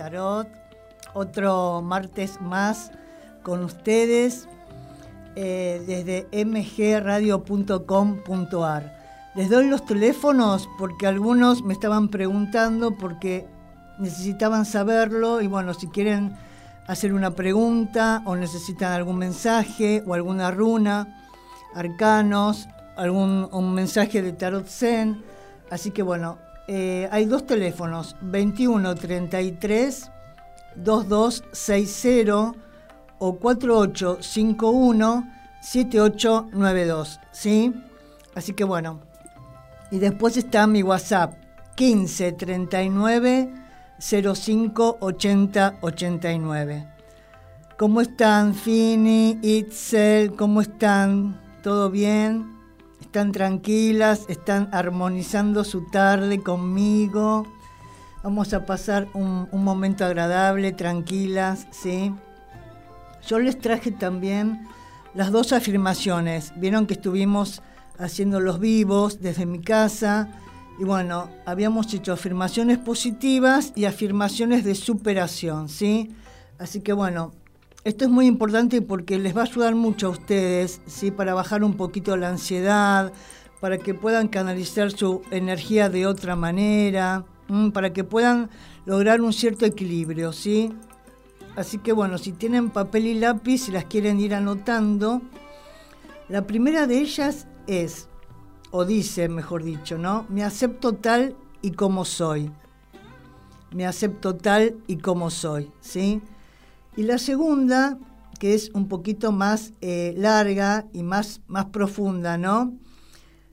Tarot. Otro martes más con ustedes eh, desde mgradio.com.ar. Les doy los teléfonos porque algunos me estaban preguntando porque necesitaban saberlo y bueno, si quieren hacer una pregunta o necesitan algún mensaje o alguna runa, arcanos, algún un mensaje de Tarot Zen. Así que bueno, eh, hay dos teléfonos, 2133 2260 o 4851 7892, ¿sí? Así que bueno, y después está mi WhatsApp, 15 39 05 80 89. ¿Cómo están, Fini, Itzel? ¿Cómo están? ¿Todo bien? ¿Están tranquilas? ¿Están armonizando su tarde conmigo? Vamos a pasar un, momento agradable, tranquilas, ¿sí? Yo les traje también las dos afirmaciones. Vieron que estuvimos haciendo los vivos desde mi casa. Y bueno, habíamos hecho afirmaciones positivas y afirmaciones de superación, ¿sí? Así que bueno, esto es muy importante porque les va a ayudar mucho a ustedes, ¿sí? Para bajar un poquito la ansiedad, para que puedan canalizar su energía de otra manera, para que puedan lograr un cierto equilibrio, ¿sí? Así que bueno, si tienen papel y lápiz y las quieren ir anotando, la primera de ellas es, o dice, mejor dicho, ¿no? Me acepto tal y como soy. Me acepto tal y como soy, ¿sí? Y la segunda, que es un poquito más eh, larga y más, más profunda, ¿no?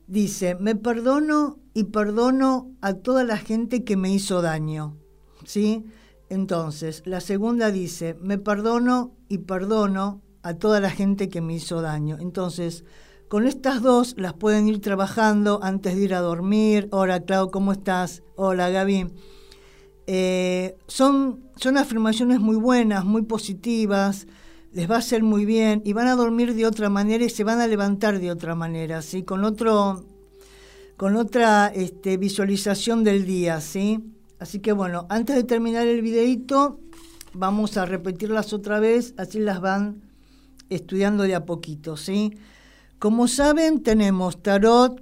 Dice, me perdono y perdono a toda la gente que me hizo daño, ¿sí? Entonces, la segunda dice, me perdono y perdono a toda la gente que me hizo daño. Entonces, con estas dos las pueden ir trabajando antes de ir a dormir. Hola, Clau, ¿cómo estás? Hola, Gaby. Eh, son, son afirmaciones muy buenas, muy positivas, les va a hacer muy bien y van a dormir de otra manera y se van a levantar de otra manera, ¿sí? Con, otro, con otra este, visualización del día, ¿sí? Así que bueno, antes de terminar el videito, vamos a repetirlas otra vez, así las van estudiando de a poquito, ¿sí? Como saben, tenemos tarot,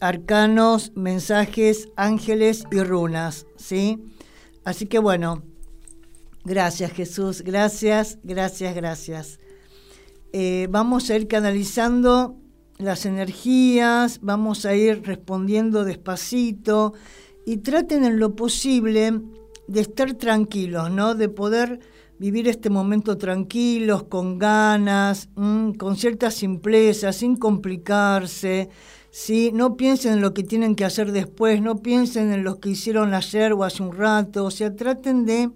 arcanos, mensajes, ángeles y runas, ¿sí? Así que bueno, gracias Jesús, gracias, gracias, gracias. Eh, vamos a ir canalizando las energías, vamos a ir respondiendo despacito y traten en lo posible de estar tranquilos, ¿no? De poder vivir este momento tranquilos, con ganas, mm, con cierta simpleza, sin complicarse. ¿Sí? No piensen en lo que tienen que hacer después, no piensen en lo que hicieron ayer o hace un rato, o sea, traten de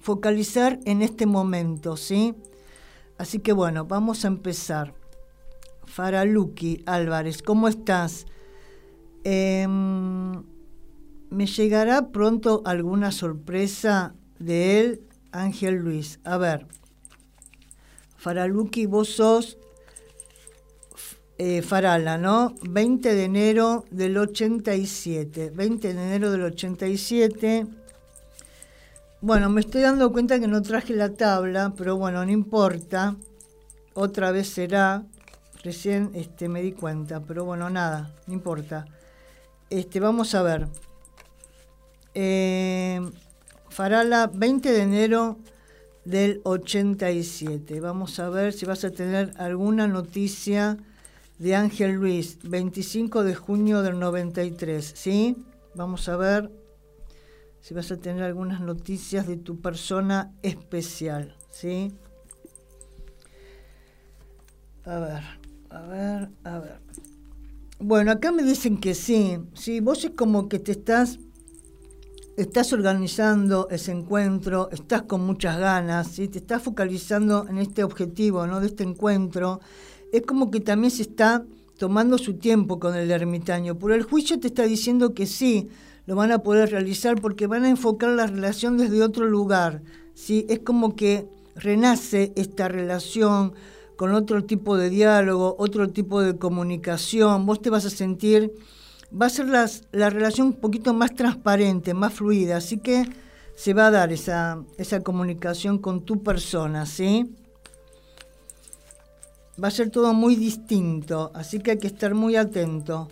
focalizar en este momento, ¿sí? Así que bueno, vamos a empezar. Faraluki Álvarez, ¿cómo estás? Em, ¿Me llegará pronto alguna sorpresa de él? Ángel Luis. A ver, Faraluki, vos sos eh, Farala, ¿no? 20 de enero del 87. 20 de enero del 87. Bueno, me estoy dando cuenta que no traje la tabla, pero bueno, no importa. Otra vez será. Recién este, me di cuenta, pero bueno, nada, no importa. Este, vamos a ver. Eh, Farala, 20 de enero del 87. Vamos a ver si vas a tener alguna noticia de Ángel Luis, 25 de junio del 93. ¿Sí? Vamos a ver si vas a tener algunas noticias de tu persona especial. ¿Sí? A ver, a ver, a ver. Bueno, acá me dicen que sí. Sí, vos es como que te estás estás organizando ese encuentro, estás con muchas ganas, ¿sí? te estás focalizando en este objetivo ¿no? de este encuentro, es como que también se está tomando su tiempo con el ermitaño. Por el juicio te está diciendo que sí, lo van a poder realizar porque van a enfocar la relación desde otro lugar. ¿sí? Es como que renace esta relación con otro tipo de diálogo, otro tipo de comunicación. Vos te vas a sentir va a ser la relación un poquito más transparente, más fluida. Así que se va a dar esa, esa comunicación con tu persona, ¿sí? Va a ser todo muy distinto, así que hay que estar muy atento.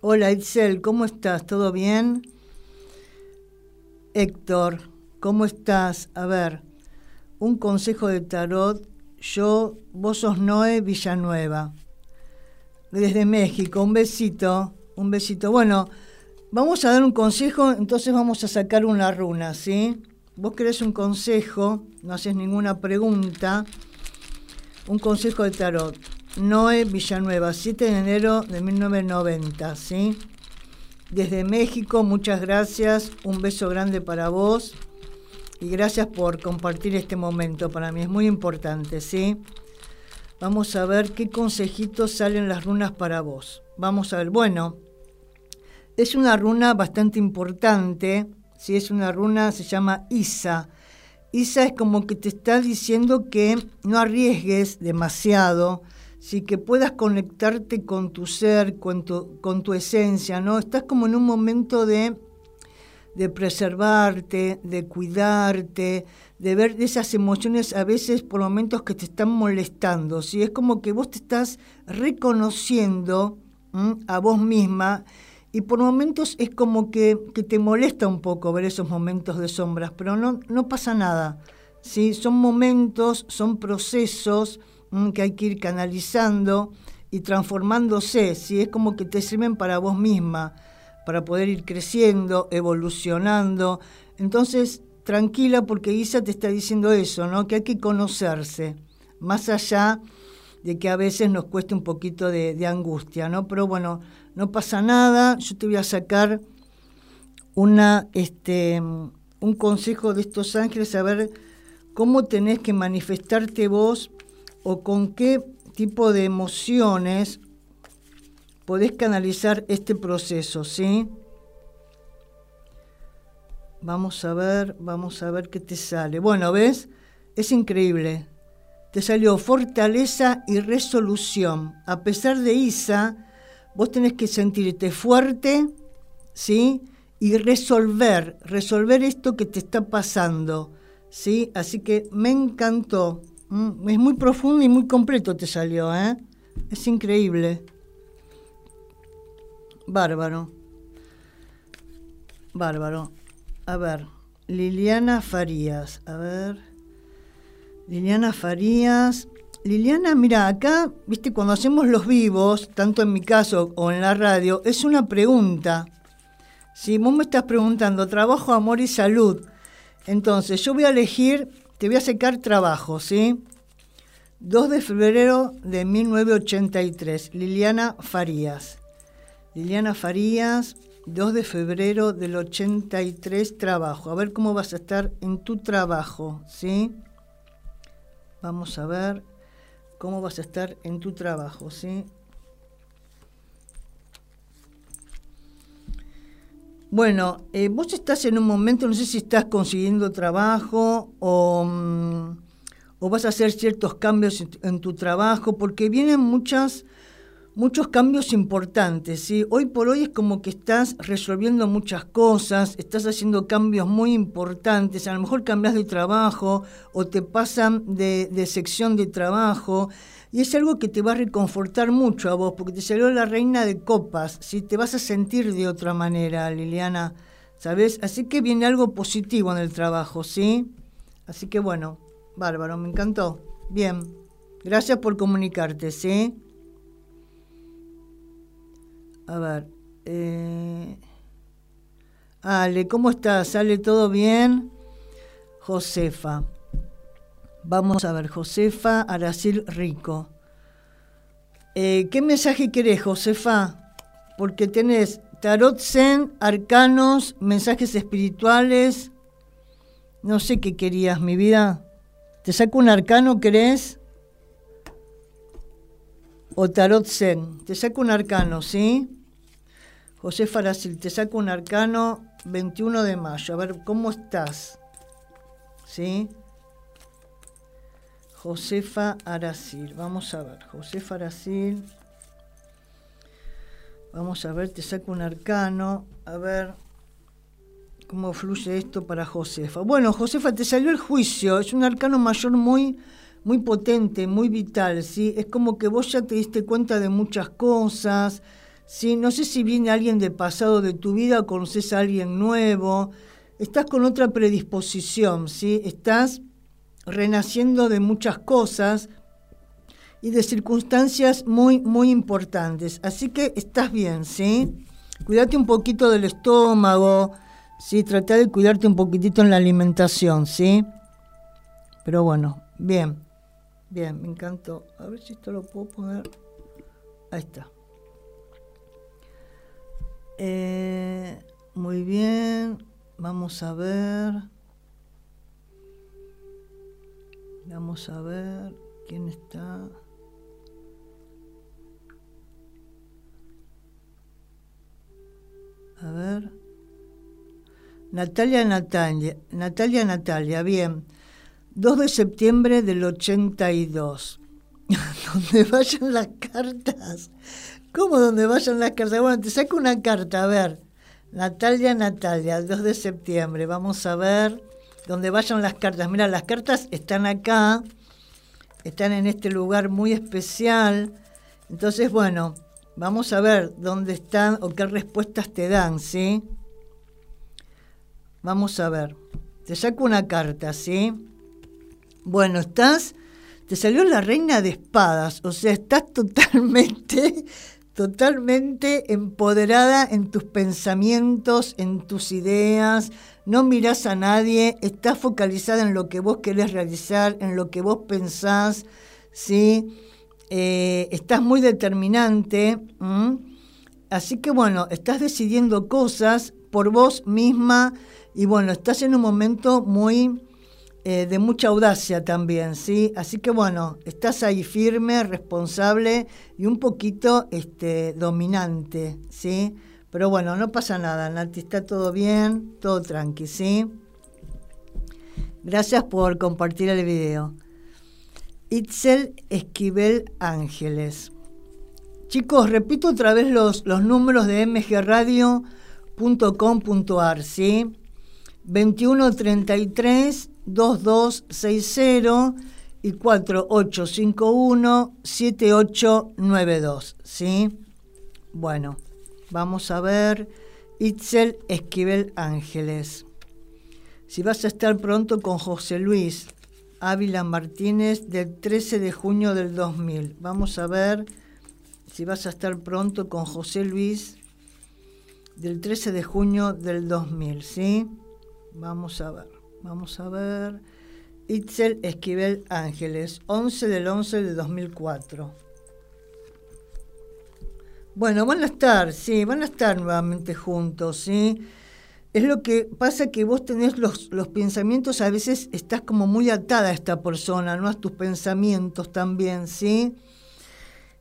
Hola Itzel, ¿cómo estás? ¿Todo bien? Héctor, ¿cómo estás? A ver, un consejo de tarot. Yo, vos sos Noé Villanueva, desde México. Un besito, un besito. Bueno, vamos a dar un consejo, entonces vamos a sacar una runa, ¿sí? Vos querés un consejo, no haces ninguna pregunta. Un consejo de tarot. Noé Villanueva, 7 de enero de 1990, ¿sí? Desde México, muchas gracias, un beso grande para vos y gracias por compartir este momento, para mí es muy importante, ¿sí? Vamos a ver qué consejitos salen las runas para vos. Vamos a ver, bueno, es una runa bastante importante, ¿sí? Es una runa, se llama Isa. Isa es como que te está diciendo que no arriesgues demasiado, sí, que puedas conectarte con tu ser, con tu, con tu esencia, ¿no? Estás como en un momento de, de preservarte, de cuidarte, de ver esas emociones a veces por momentos que te están molestando, ¿sí? Es como que vos te estás reconociendo a vos misma y por momentos es como que, que, te molesta un poco ver esos momentos de sombras, pero no, no pasa nada, ¿sí? Son momentos, son procesos Mm, que hay que ir canalizando y transformándose, si es como que te sirven para vos misma, para poder ir creciendo, evolucionando. Entonces, tranquila porque Isa te está diciendo eso, ¿no? Que hay que conocerse, más allá de que a veces nos cueste un poquito de, de angustia, ¿no? Pero bueno, no pasa nada, yo te voy a sacar una, este, un consejo de estos ángeles, a ver cómo tenés que manifestarte vos o con qué tipo de emociones podés canalizar este proceso, ¿sí? Vamos a ver, vamos a ver qué te sale. Bueno, ¿ves? Es increíble. Te salió fortaleza y resolución. A pesar de Isa, vos tenés que sentirte fuerte, ¿sí? Y resolver, resolver esto que te está pasando, ¿sí? Así que me encantó. Mm, es muy profundo y muy completo te salió, ¿eh? Es increíble. Bárbaro. Bárbaro. A ver, Liliana Farías. A ver. Liliana Farías. Liliana, mira, acá, viste, cuando hacemos los vivos, tanto en mi caso o en la radio, es una pregunta. Si vos me estás preguntando trabajo, amor y salud, entonces yo voy a elegir te voy a sacar trabajo, ¿sí? 2 de febrero de 1983, Liliana Farías. Liliana Farías, 2 de febrero del 83, trabajo. A ver cómo vas a estar en tu trabajo, ¿sí? Vamos a ver cómo vas a estar en tu trabajo, ¿sí? Bueno, eh, vos estás en un momento, no sé si estás consiguiendo trabajo o, mm, o vas a hacer ciertos cambios en, tu trabajo, porque vienen muchas, muchos cambios importantes. ¿sí? Hoy por hoy es como que estás resolviendo muchas cosas, estás haciendo cambios muy importantes, a lo mejor cambias de trabajo o te pasan de, sección de trabajo. Y es algo que te va a reconfortar mucho a vos, porque te salió la reina de copas, si te vas a sentir de otra manera, Liliana, ¿sabes? Así que viene algo positivo en el trabajo, ¿sí? Así que bueno, bárbaro, me encantó. Bien, gracias por comunicarte, ¿sí? A ver, eh... Ale, ¿cómo estás? ¿Sale todo bien? Josefa. Vamos a ver, Josefa Aracil Rico. Eh, ¿Qué mensaje querés, Josefa? Porque tenés tarot zen, arcanos, mensajes espirituales. No sé qué querías, mi vida. ¿Te saco un arcano, querés? O tarot zen. Te saco un arcano, ¿sí? Josefa Aracil, te saco un arcano 21 de mayo. A ver, ¿cómo estás? ¿Sí? Josefa Aracil. Vamos a ver, Josefa Aracil. Vamos a ver, te saco un arcano. A ver. cómo fluye esto para Josefa. Bueno, Josefa, te salió el juicio, es un arcano mayor muy, muy potente, muy vital, ¿sí? Es como que vos ya te diste cuenta de muchas cosas, ¿sí? No sé si viene alguien del pasado de tu vida o conoces a alguien nuevo, estás con otra predisposición, ¿sí? Estás renaciendo de muchas cosas y de circunstancias muy, muy importantes. Así que estás bien, ¿sí? Cuídate un poquito del estómago, ¿sí? Trata de cuidarte un poquitito en la alimentación, ¿sí? Pero bueno, bien, bien, me encantó. A ver si esto lo puedo poner. Ahí está. Eh, muy bien, vamos a ver. Vamos a ver quién está. A ver. Natalia Natalia, Natalia Natalia, bien. 2 de septiembre del 82. donde vayan las cartas. ¿Cómo donde vayan las cartas? Bueno, te saco una carta, a ver. Natalia Natalia, 2 de septiembre. Vamos a ver donde vayan las cartas. Mira, las cartas están acá, están en este lugar muy especial. Entonces, bueno, vamos a ver dónde están o qué respuestas te dan, ¿sí? Vamos a ver. Te saco una carta, ¿sí? Bueno, estás, te salió la reina de espadas, o sea, estás totalmente totalmente empoderada en tus pensamientos, en tus ideas, no mirás a nadie, estás focalizada en lo que vos querés realizar, en lo que vos pensás, ¿sí? Eh, estás muy determinante, así que bueno, estás decidiendo cosas por vos misma y bueno, estás en un momento muy eh, de mucha audacia también, ¿sí? Así que bueno, estás ahí firme, responsable y un poquito este, dominante, ¿sí? Pero bueno, no pasa nada, Nati, está todo bien, todo tranqui, ¿sí? Gracias por compartir el video. Itzel Esquivel Ángeles. Chicos, repito otra vez los, los números de mgradio.com.ar, ¿sí? 2133 2260 y 4851 7892, ¿sí? Bueno, vamos a ver Itzel Esquivel Ángeles. Si vas a estar pronto con José Luis Ávila Martínez del 13 de junio del 2000. Vamos a ver si vas a estar pronto con José Luis del 13 de junio del 2000, ¿sí? Vamos a ver. Vamos a ver. Itzel Esquivel Ángeles, 11 del 11 de 2004. Bueno, van a estar, sí, van a estar nuevamente juntos, ¿sí? Es lo que pasa que vos tenés los, los pensamientos, a veces estás como muy atada a esta persona, ¿no? A tus pensamientos también, ¿sí?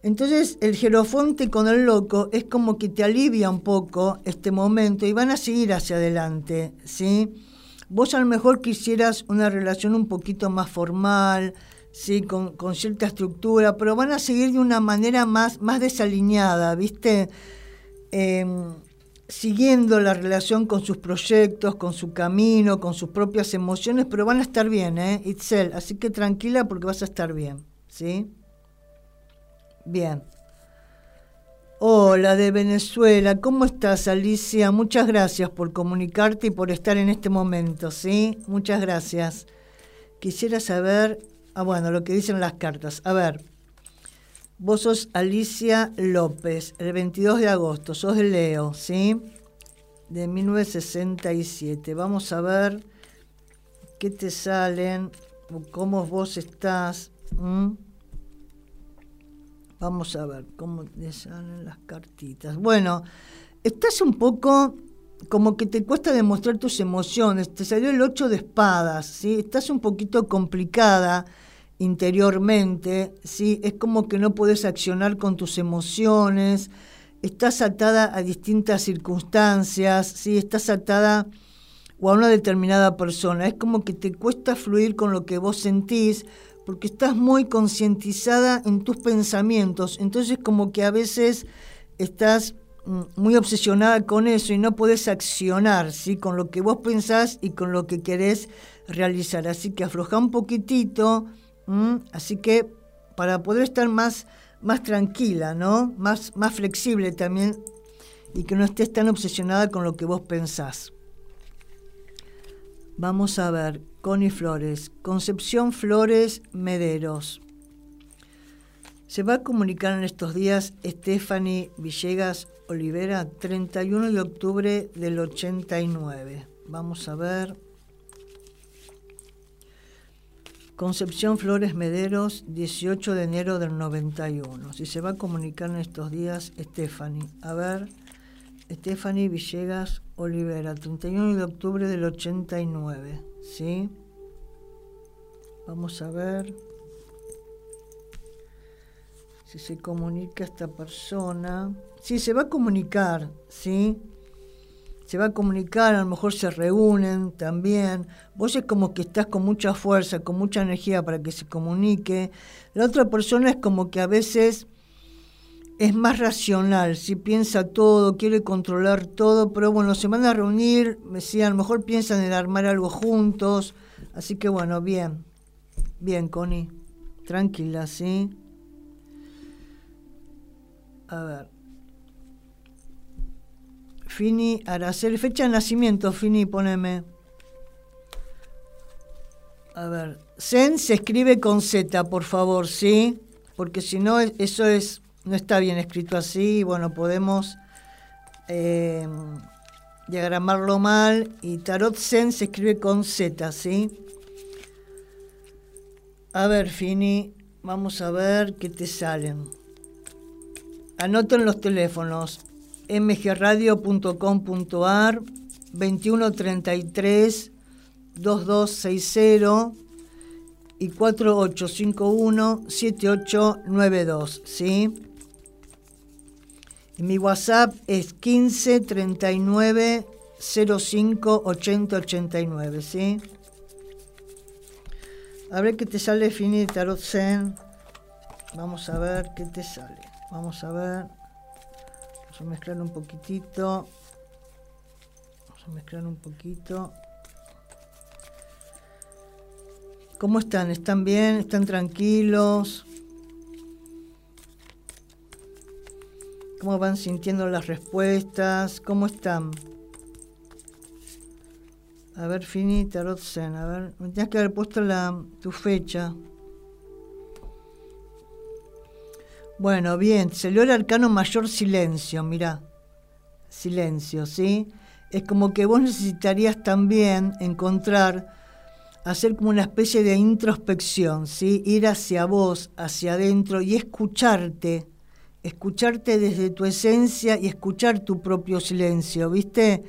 Entonces el jerofonte con el loco es como que te alivia un poco este momento y van a seguir hacia adelante, ¿sí? Vos a lo mejor quisieras una relación un poquito más formal, sí, con, cierta estructura, pero van a seguir de una manera más, más desalineada, ¿viste? Em, siguiendo la relación con sus proyectos, con su camino, con sus propias emociones, pero van a estar bien, ¿eh? Itzel, así que tranquila porque vas a estar bien, ¿sí? Bien. Hola de Venezuela, ¿cómo estás Alicia? Muchas gracias por comunicarte y por estar en este momento, ¿sí? Muchas gracias. Quisiera saber, ah bueno, lo que dicen las cartas. A ver, vos sos Alicia López, el 22 de agosto, sos de Leo, ¿sí? De 1967. Vamos a ver qué te salen, cómo vos estás. Vamos a ver cómo te salen las cartitas. Bueno, estás un poco como que te cuesta demostrar tus emociones. Te salió el 8 de espadas, ¿sí? Estás un poquito complicada interiormente, ¿sí? Es como que no puedes accionar con tus emociones. Estás atada a distintas circunstancias, ¿sí? Estás atada o a una determinada persona. Es como que te cuesta fluir con lo que vos sentís porque estás muy concientizada en tus pensamientos, entonces como que a veces estás mm, muy obsesionada con eso y no podés accionar, ¿sí? Con lo que vos pensás y con lo que querés realizar. Así que afloja un poquitito, así que para poder estar más, más tranquila, ¿no? Más, más flexible también y que no estés tan obsesionada con lo que vos pensás. Vamos a ver, Connie Flores, Concepción Flores Mederos. Se va a comunicar en estos días Stephanie Villegas Olivera, 31 de octubre del 89. Vamos a ver. Concepción Flores Mederos, 18 de enero del 91. Si se va a comunicar en estos días, Stephanie. A ver, Stephanie Villegas Olivera, 31 de octubre del 89. ¿Sí? Vamos a ver si se comunica esta persona. Sí, se va a comunicar, ¿sí? Se va a comunicar, a lo mejor se reúnen también. Vos es como que estás con mucha fuerza, con mucha energía para que se comunique. La otra persona es como que a veces es más racional, si piensa todo, quiere controlar todo, pero bueno, se van a reunir, decía, a lo mejor piensan en armar algo juntos, así que bueno, bien, bien, Connie, tranquila, ¿sí? A ver. Fini Aracel, fecha de nacimiento, Fini, poneme. A ver, Zen se escribe con Z, por favor, ¿sí? Porque si no, eso es no está bien escrito así, bueno, podemos eh, diagramarlo mal y Tarot Zen se escribe con Z, ¿sí? A ver, Fini, vamos a ver qué te salen. Anoten los teléfonos mgradio.com.ar 2133 2260 y 4851 7892, ¿sí? Mi WhatsApp es 15 39 05 80 89, ¿sí? A ver qué te sale Fini Tarot. Vamos a ver qué te sale. Vamos a ver. Vamos a mezclar un poquitito. Vamos a mezclar un poquito. ¿Cómo están? ¿Están bien? ¿Están tranquilos? Cómo van sintiendo las respuestas, cómo están. A ver, finita, Rotzen, a ver, me tienes que haber puesto la, tu fecha. Bueno, bien, salió el arcano mayor silencio, mira. Silencio, ¿sí? Es como que vos necesitarías también encontrar, hacer como una especie de introspección, ¿sí? Ir hacia vos, hacia adentro y escucharte escucharte desde tu esencia y escuchar tu propio silencio, ¿viste?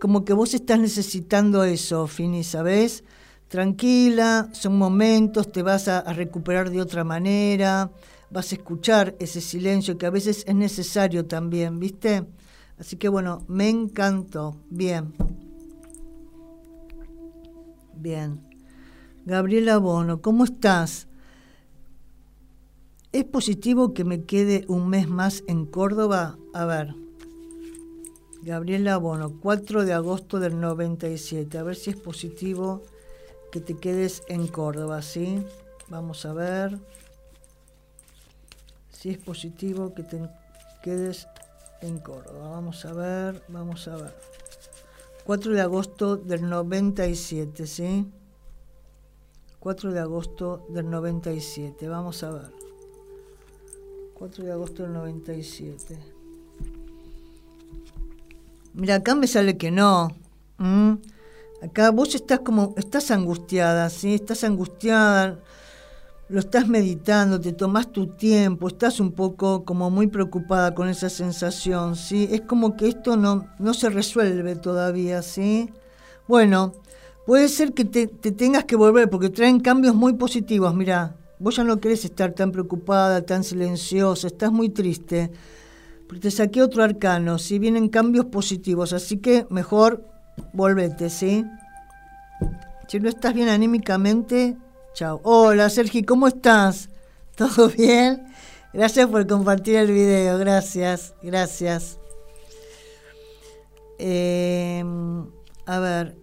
Como que vos estás necesitando eso, Fini, ¿sabes? Tranquila, son momentos, te vas a, recuperar de otra manera, vas a escuchar ese silencio que a veces es necesario también, ¿viste? Así que bueno, me encantó. Bien. Bien. Gabriela Bono, ¿cómo estás? ¿Es positivo que me quede un mes más en Córdoba? A ver. Gabriela Bono, 4 de agosto del 97. A ver si es positivo que te quedes en Córdoba, ¿sí? Vamos a ver. Si es positivo que te quedes en Córdoba. Vamos a ver, vamos a ver. 4 de agosto del 97, ¿sí? 4 de agosto del 97. Vamos a ver. 4 de agosto del 97. Mira, acá me sale que no. Acá vos estás como, estás angustiada, ¿sí? Estás angustiada, lo estás meditando, te tomas tu tiempo, estás un poco como muy preocupada con esa sensación, ¿sí? Es como que esto no, no se resuelve todavía, ¿sí? Bueno, puede ser que te, te tengas que volver porque traen cambios muy positivos, mira, Vos ya no querés estar tan preocupada, tan silenciosa, estás muy triste. Porque te saqué otro arcano, si vienen cambios positivos, así que mejor volvete, ¿sí? Si no estás bien anímicamente, chao. Hola Sergi, ¿cómo estás? ¿Todo bien? Gracias por compartir el video, gracias, gracias. Em, a ver.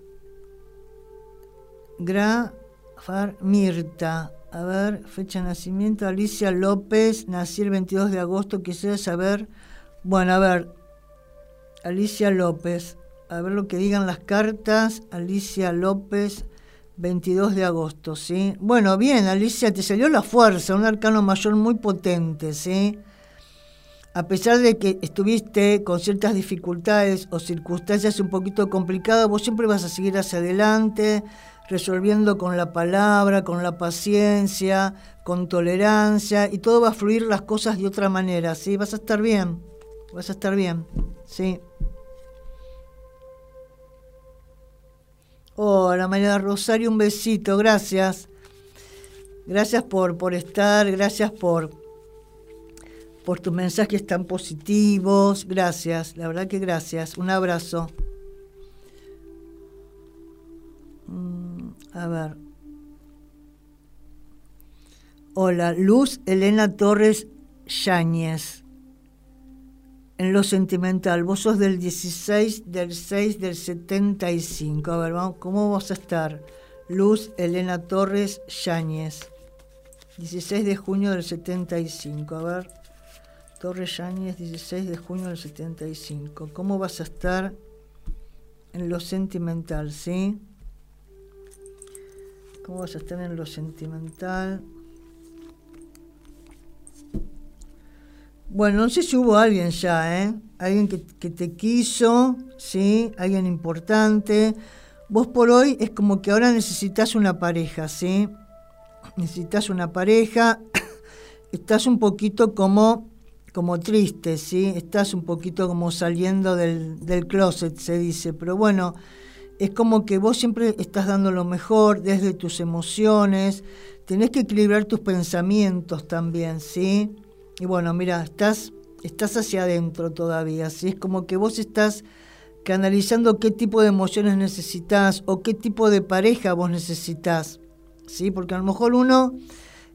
Gra, Far, Mirta. A ver, fecha de nacimiento, Alicia López, nací el 22 de agosto, quisiera saber, bueno, a ver, Alicia López, a ver lo que digan las cartas, Alicia López, 22 de agosto, ¿sí? Bueno, bien, Alicia, te salió la fuerza, un arcano mayor muy potente, ¿sí? A pesar de que estuviste con ciertas dificultades o circunstancias un poquito complicadas, vos siempre vas a seguir hacia adelante, resolviendo con la palabra, con la paciencia, con tolerancia, y todo va a fluir las cosas de otra manera, ¿sí? Vas a estar bien, vas a estar bien, ¿sí? Hola María Rosario, un besito, gracias. Gracias por, por estar, gracias por, por tus mensajes tan positivos, gracias, la verdad que gracias, un abrazo. Mm, a ver. Hola, Luz Elena Torres Yáñez. En lo sentimental, vos sos del 16 del 6 del 75. A ver, vamos, ¿cómo vas a estar? Luz Elena Torres Yáñez. 16 de junio del 75. A ver. Torres Yáñez, 16 de junio del 75. ¿Cómo vas a estar en lo sentimental, sí? ¿Cómo vas a estar en lo sentimental? Bueno, no sé si hubo alguien ya, ¿eh? Alguien que, te quiso, ¿sí? Alguien importante. Vos por hoy es como que ahora necesitas una pareja, ¿sí? Necesitas una pareja. Estás un poquito como, como triste, ¿sí? Estás un poquito como saliendo del, del closet, se dice. Pero bueno, es como que vos siempre estás dando lo mejor desde tus emociones, tenés que equilibrar tus pensamientos también, ¿sí? Y bueno, mira, estás, estás hacia adentro todavía, ¿sí? Es como que vos estás canalizando qué tipo de emociones necesitas o qué tipo de pareja vos necesitas, ¿sí? Porque a lo mejor uno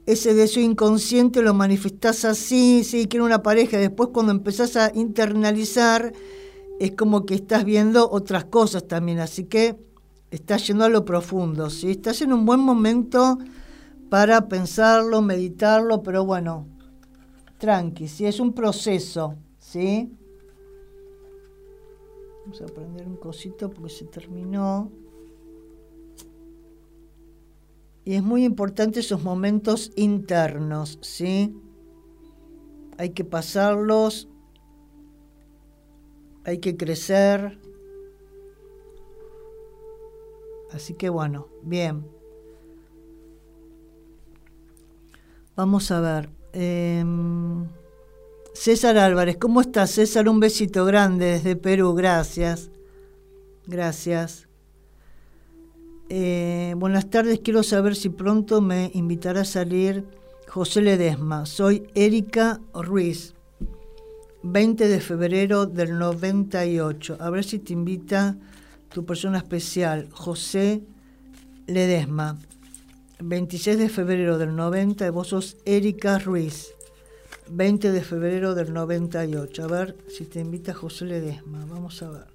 ese deseo inconsciente lo manifestás así, sí, quiero una pareja, después cuando empezás a internalizar es como que estás viendo otras cosas también, así que estás yendo a lo profundo, ¿sí? Estás en un buen momento para pensarlo, meditarlo, pero bueno, tranqui, ¿sí? Es un proceso, ¿sí? Vamos a prender un cosito porque se terminó. Y es muy importante esos momentos internos, ¿sí? Hay que pasarlos hay que crecer. Así que bueno, bien. Vamos a ver. Em, César Álvarez, ¿cómo estás César? Un besito grande desde Perú, gracias. Gracias. Eh, buenas tardes, quiero saber si pronto me invitará a salir José Ledesma. Soy Erika Ruiz. 20 de febrero del 98. A ver si te invita tu persona especial, José Ledesma. 26 de febrero del 90 y vos sos Erika Ruiz. 20 de febrero del 98. A ver si te invita José Ledesma. Vamos a ver.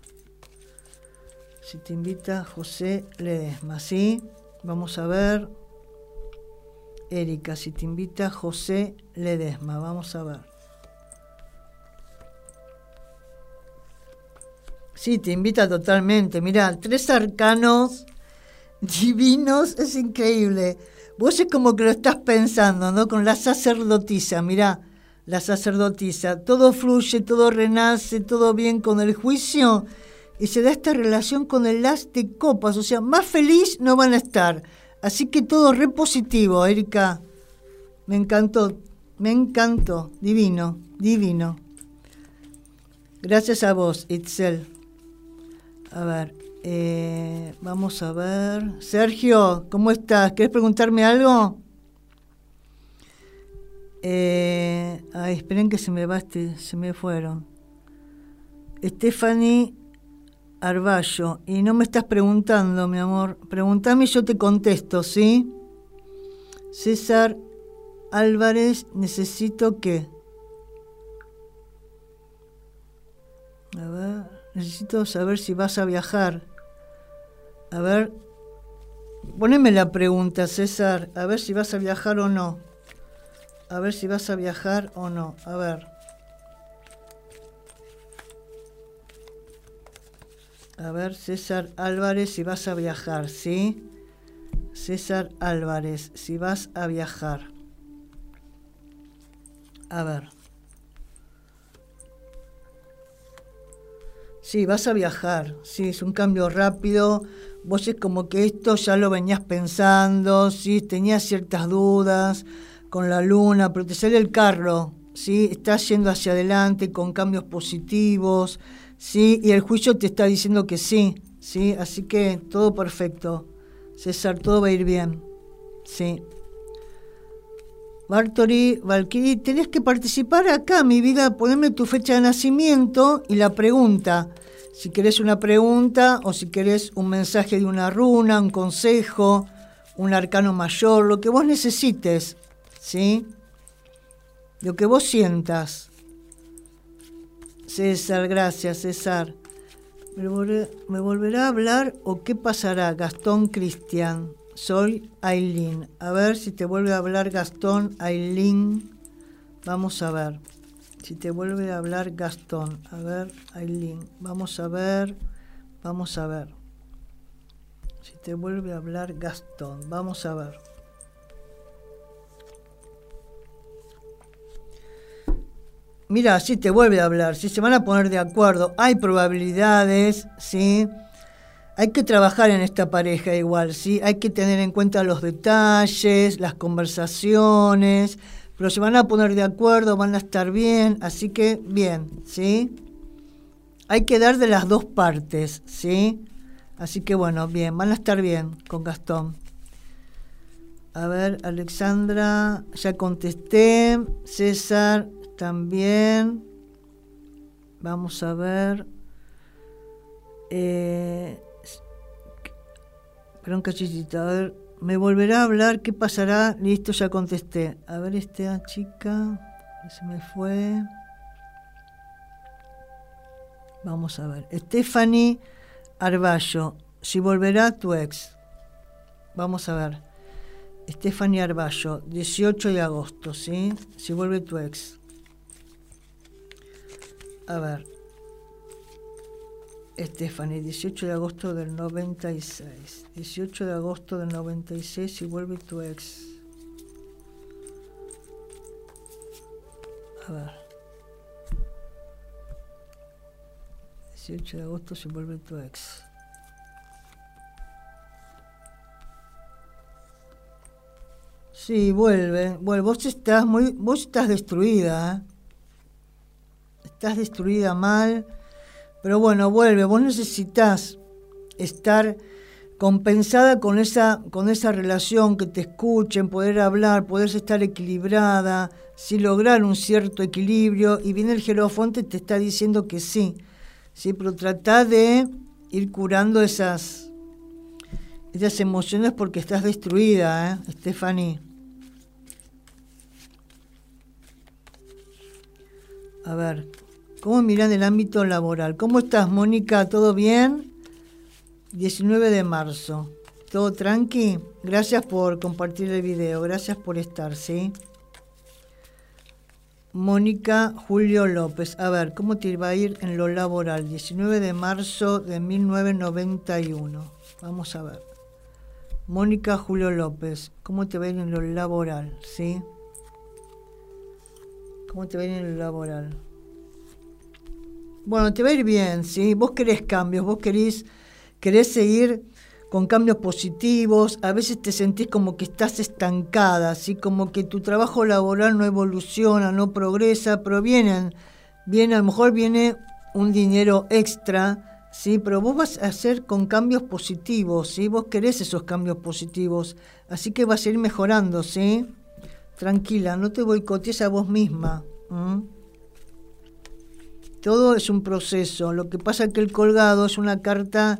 Si te invita José Ledesma, ¿sí? Vamos a ver. Erika, si te invita José Ledesma. Vamos a ver. Sí, te invita totalmente. Mira, tres arcanos divinos, es increíble. Vos es como que lo estás pensando, ¿no? Con la sacerdotisa, mira, la sacerdotisa. Todo fluye, todo renace, todo bien con el juicio. Y se da esta relación con el as de copas. O sea, más feliz no van a estar. Así que todo re positivo, Erika. Me encantó, me encantó. Divino, divino. Gracias a vos, Itzel. A ver, eh, vamos a ver. Sergio, ¿cómo estás? ¿Quieres preguntarme algo? Eh, ay, esperen que se me va este, se me fueron. Stephanie Arballo, y no me estás preguntando, mi amor. Pregúntame y yo te contesto, ¿sí? César Álvarez, necesito que. A ver. Necesito saber si vas a viajar. A ver, poneme la pregunta, César, a ver si vas a viajar o no. A ver si vas a viajar o no. A ver. A ver, César Álvarez, si vas a viajar, ¿sí? César Álvarez, si vas a viajar. A ver. Sí, vas a viajar, sí, es un cambio rápido. Vos es como que esto ya lo venías pensando, sí, tenías ciertas dudas con la luna, pero te sale el carro, sí, estás yendo hacia adelante con cambios positivos, sí, y el juicio te está diciendo que sí, sí, así que todo perfecto. César, todo va a ir bien, sí. Bartori, Valkyrie, tenés que participar acá, mi vida, poneme tu fecha de nacimiento y la pregunta. Si querés una pregunta o si querés un mensaje de una runa, un consejo, un arcano mayor, lo que vos necesites, ¿sí? Lo que vos sientas. César, gracias, César. ¿Me, ¿Me volverá a hablar o qué pasará, Gastón Cristian? Soy Aileen. A ver si te vuelve a hablar Gastón, Aileen. Vamos a ver. Si te vuelve a hablar Gastón. A ver, Aileen. Vamos a ver. Vamos a ver. Si te vuelve a hablar Gastón. Vamos a ver. Mira, si te vuelve a hablar, si se van a poner de acuerdo, hay probabilidades, ¿sí? Hay que trabajar en esta pareja igual, ¿sí? Hay que tener en cuenta los detalles, las conversaciones, pero se van a poner de acuerdo, van a estar bien, así que bien, ¿sí? Hay que dar de las dos partes, ¿sí? Así que bueno, bien, van a estar bien con Gastón. A ver, Alexandra, ya contesté. César, también. Vamos a ver. Eh, A ver, me volverá a hablar, ¿qué pasará? Listo, ya contesté. A ver, esta chica, se me fue. Vamos a ver. Stephanie Arballo, si volverá tu ex. Vamos a ver. Stephanie Arballo, 18 de agosto, ¿sí? Si vuelve tu ex. A ver. Stephanie, 18 de agosto del 96. 18 de agosto del 96 y vuelve tu ex. A ver. 18 de agosto si vuelve tu ex. Sí, vuelve. Bueno, vos estás muy, vos estás destruida. ¿eh? Estás destruida mal pero bueno, vuelve, vos necesitas estar compensada con esa, con esa relación, que te escuchen, poder hablar, poder estar equilibrada, si lograr un cierto equilibrio, y viene el Jerofonte te está diciendo que sí, sí, pero trata de ir curando esas, esas emociones porque estás destruida, ¿eh, Stephanie? A ver, ¿Cómo miran el ámbito laboral? ¿Cómo estás, Mónica? ¿Todo bien? 19 de marzo. ¿Todo tranqui? Gracias por compartir el video. Gracias por estar, ¿sí? Mónica Julio López. A ver, ¿cómo te va a ir en lo laboral? 19 de marzo de 1991. Vamos a ver. Mónica Julio López, ¿cómo te va a ir en lo laboral? ¿Sí? ¿Cómo te va a ir en lo laboral? Bueno, te va a ir bien, ¿sí? Vos querés cambios, vos querés, querés seguir con cambios positivos, a veces te sentís como que estás estancada, así como que tu trabajo laboral no evoluciona, no progresa, pero vienen, viene, a lo mejor viene un dinero extra, ¿sí? Pero vos vas a hacer con cambios positivos, ¿sí? Vos querés esos cambios positivos, así que vas a ir mejorando, ¿sí? Tranquila, no te boicotees a vos misma. Todo es un proceso. Lo que pasa es que el colgado es una carta,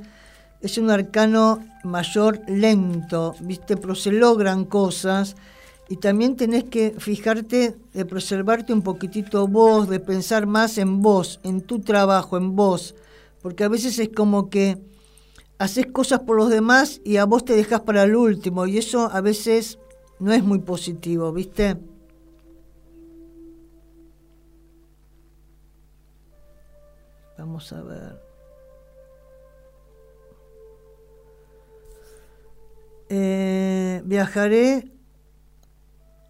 es un arcano mayor lento, ¿viste? Pero se logran cosas y también tenés que fijarte de preservarte un poquitito vos, de pensar más en vos, en tu trabajo, en vos, porque a veces es como que haces cosas por los demás y a vos te dejas para el último, y eso a veces no es muy positivo, ¿viste? Vamos a ver. Eh, viajaré.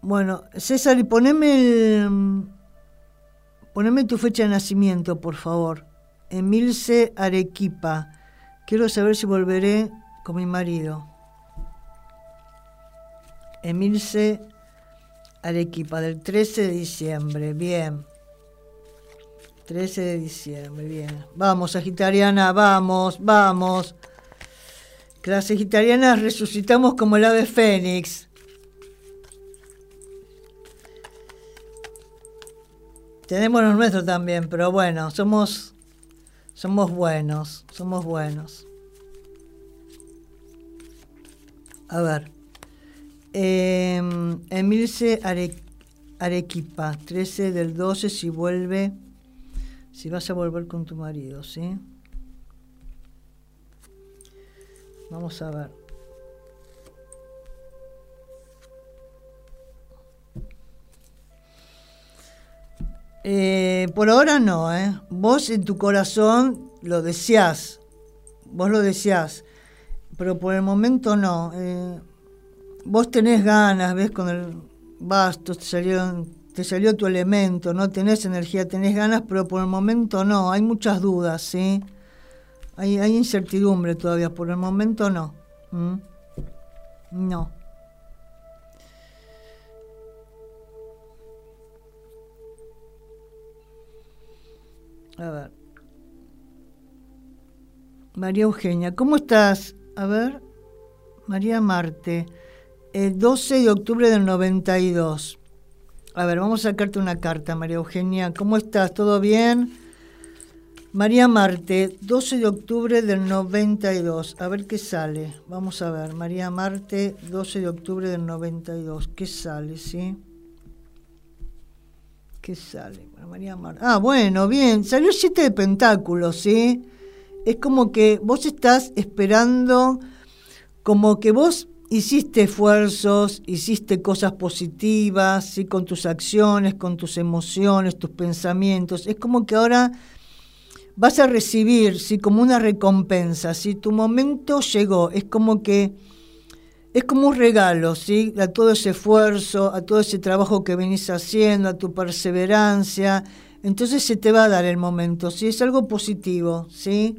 Bueno, César, y poneme. Poneme tu fecha de nacimiento, por favor. Emilce Arequipa. Quiero saber si volveré con mi marido. Emilce Arequipa, del 13 de diciembre. Bien. 13 de diciembre, bien. Vamos, Sagitariana, vamos, vamos. Que las Sagitarianas resucitamos como el ave fénix. Tenemos los nuestros también, pero bueno, somos, somos buenos, somos buenos. A ver. Eh, Emilce Arequipa, 13 del 12, si vuelve si vas a volver con tu marido, ¿sí? Vamos a ver. Eh, por ahora no, ¿eh? Vos en tu corazón lo deseás, vos lo deseás, pero por el momento no. Eh, vos tenés ganas, ves, con el basto te salieron te salió tu elemento, no tenés energía, tenés ganas, pero por el momento no, hay muchas dudas, ¿sí? Hay, incertidumbre todavía, por el momento no. No. A ver. María Eugenia, ¿cómo estás? A ver. María Marte, el 12 de octubre del 92. A ver, vamos a sacarte una carta, María Eugenia. ¿Cómo estás? ¿Todo bien? María Marte, 12 de octubre del 92. A ver qué sale. Vamos a ver. María Marte, 12 de octubre del 92. ¿Qué sale, sí? ¿Qué sale? María Marte. Ah, bueno, bien. Salió el siete de pentáculos, ¿sí? Es como que vos estás esperando, como que vos hiciste esfuerzos, hiciste cosas positivas, ¿sí? con tus acciones, con tus emociones, tus pensamientos. Es como que ahora vas a recibir, ¿sí? como una recompensa. Si tu momento llegó, es como que es como un regalo, ¿sí? A todo ese esfuerzo, a todo ese trabajo que venís haciendo, a tu perseverancia. Entonces se te va a dar el momento, ¿sí? Es algo positivo, ¿sí?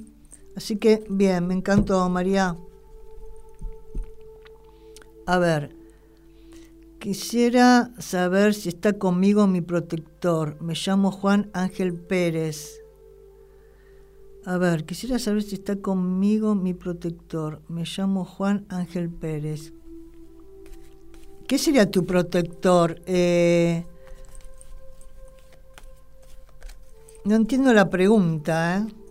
Así que, bien, me encantó, María. A ver, quisiera saber si está conmigo mi protector. Me llamo Juan Ángel Pérez. A ver, quisiera saber si está conmigo mi protector. Me llamo Juan Ángel Pérez. ¿Qué sería tu protector? Eh, no entiendo la pregunta, ¿eh?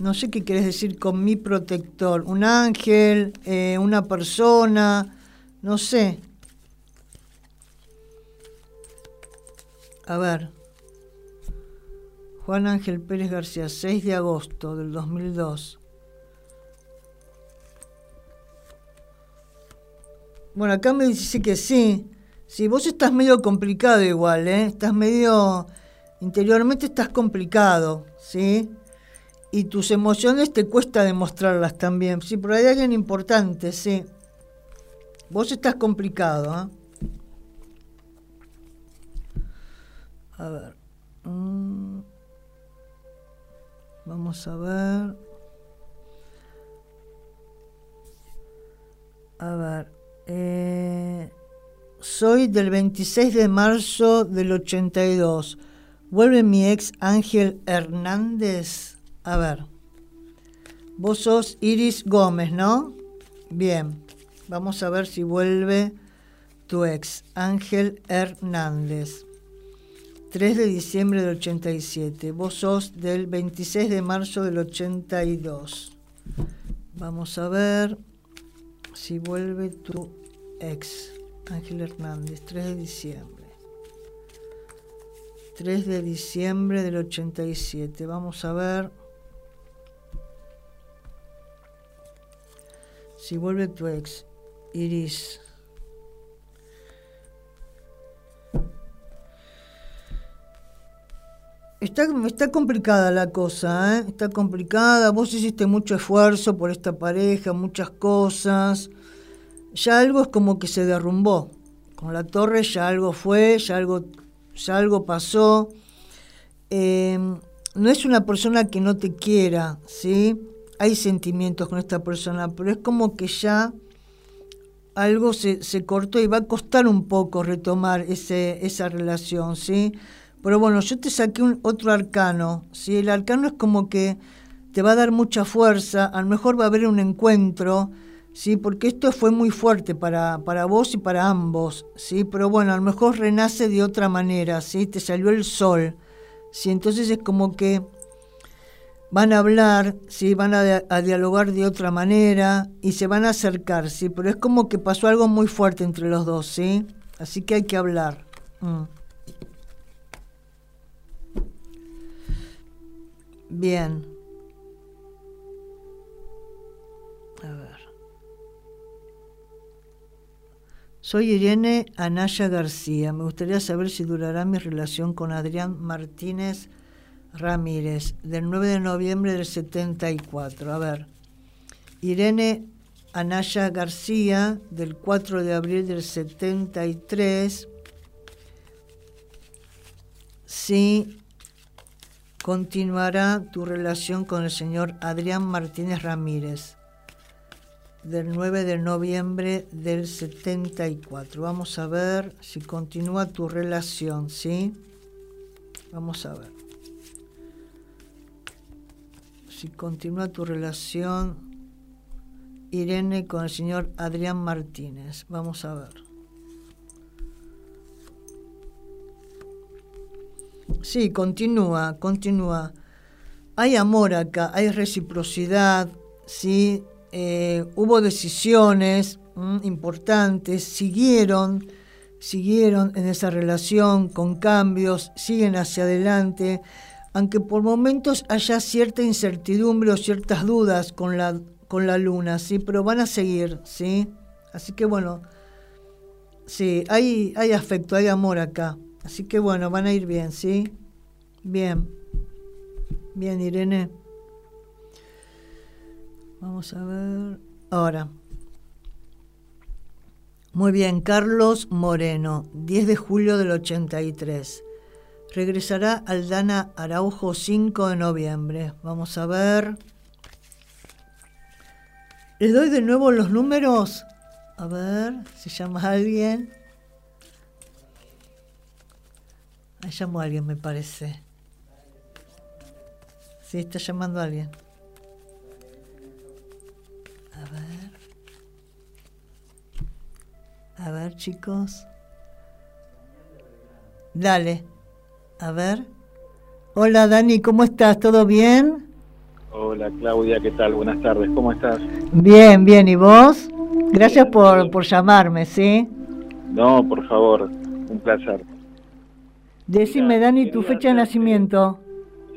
No sé qué quieres decir con mi protector, un ángel, eh, una persona, no sé. A ver. Juan Ángel Pérez García, 6 de agosto del 2002. Bueno, acá me dice que sí. Sí, vos estás medio complicado igual, ¿eh? Estás medio... Interiormente estás complicado, ¿sí? Y tus emociones te cuesta demostrarlas también. Sí, pero hay alguien importante, sí. Vos estás complicado, ¿eh? A ver. Mm. Vamos a ver. A ver. Eh, soy del 26 de marzo del 82. Vuelve mi ex Ángel Hernández. A ver. Vos sos Iris Gómez, ¿no? Bien. Vamos a ver si vuelve tu ex, Ángel Hernández. 3 de diciembre del 87. Vos sos del 26 de marzo del 82. Vamos a ver si vuelve tu ex, Ángel Hernández, 3 de diciembre. 3 de diciembre del 87. Vamos a ver. Si vuelve tu ex, Iris. Está, está complicada la cosa, ¿eh? está complicada. Vos hiciste mucho esfuerzo por esta pareja, muchas cosas. Ya algo es como que se derrumbó. Con la torre ya algo fue, ya algo, ya algo pasó. Em, no es una persona que no te quiera, ¿sí? Hay sentimientos con esta persona, pero es como que ya algo se, se cortó y va a costar un poco retomar ese, esa relación, ¿sí? Pero bueno, yo te saqué un, otro arcano. ¿sí? El arcano es como que te va a dar mucha fuerza, a lo mejor va a haber un encuentro, ¿sí? porque esto fue muy fuerte para, para vos y para ambos, ¿sí? pero bueno, a lo mejor renace de otra manera, ¿sí? te salió el sol. ¿sí? Entonces es como que van a hablar, ¿sí? van a, a, dialogar de otra manera y se van a acercar, ¿sí? pero es como que pasó algo muy fuerte entre los dos, ¿sí? así que hay que hablar. Mm. Bien. A ver. Soy Irene Anaya García. Me gustaría saber si durará mi relación con Adrián Martínez Ramírez, del 9 de noviembre del 74. A ver. Irene Anaya García, del 4 de abril del 73. Sí, continuará tu relación con el señor Adrián Martínez Ramírez del 9 de noviembre del 74. Vamos a ver si continúa tu relación, ¿sí? Vamos a ver. Si continúa tu relación, Irene, con el señor Adrián Martínez. Vamos a ver. Sí, continúa, continúa. Hay amor acá, hay reciprocidad, ¿sí? Eh, hubo decisiones importantes, siguieron, siguieron en esa relación con cambios, siguen hacia adelante, aunque por momentos haya cierta incertidumbre o ciertas dudas con la, con la luna, ¿sí? Pero van a seguir, ¿sí? Así que bueno, sí, hay, hay afecto, hay amor acá. Así que bueno, van a ir bien, ¿sí? Bien. Bien, Irene. Vamos a ver. Ahora. Muy bien, Carlos Moreno, 10 de julio del 83. Regresará Aldana Araujo 5 de noviembre. Vamos a ver. Les doy de nuevo los números. A ver si llama alguien. Ahí llamó a alguien, me parece. Sí, está llamando a alguien. A ver. A ver, chicos. Dale. A ver. Hola, Dani, ¿cómo estás? ¿Todo bien? Hola, Claudia, ¿qué tal? Buenas tardes, ¿cómo estás? Bien, bien, ¿y vos? Gracias por, por llamarme, ¿sí? No, por favor, un placer. Decime, Dani, tu fecha de nacimiento.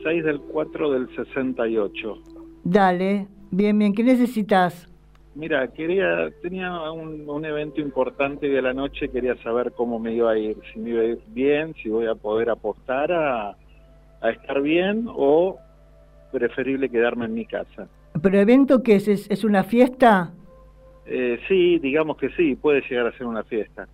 6 del 4 del 68. Dale, bien, bien, ¿qué necesitas? Mira, quería, tenía un, un, evento importante de la noche, quería saber cómo me iba a ir, si me iba a ir bien, si voy a poder apostar a, a estar bien o preferible quedarme en mi casa. ¿Pero evento qué es? ¿Es, es una fiesta? Eh, sí, digamos que sí, puede llegar a ser una fiesta.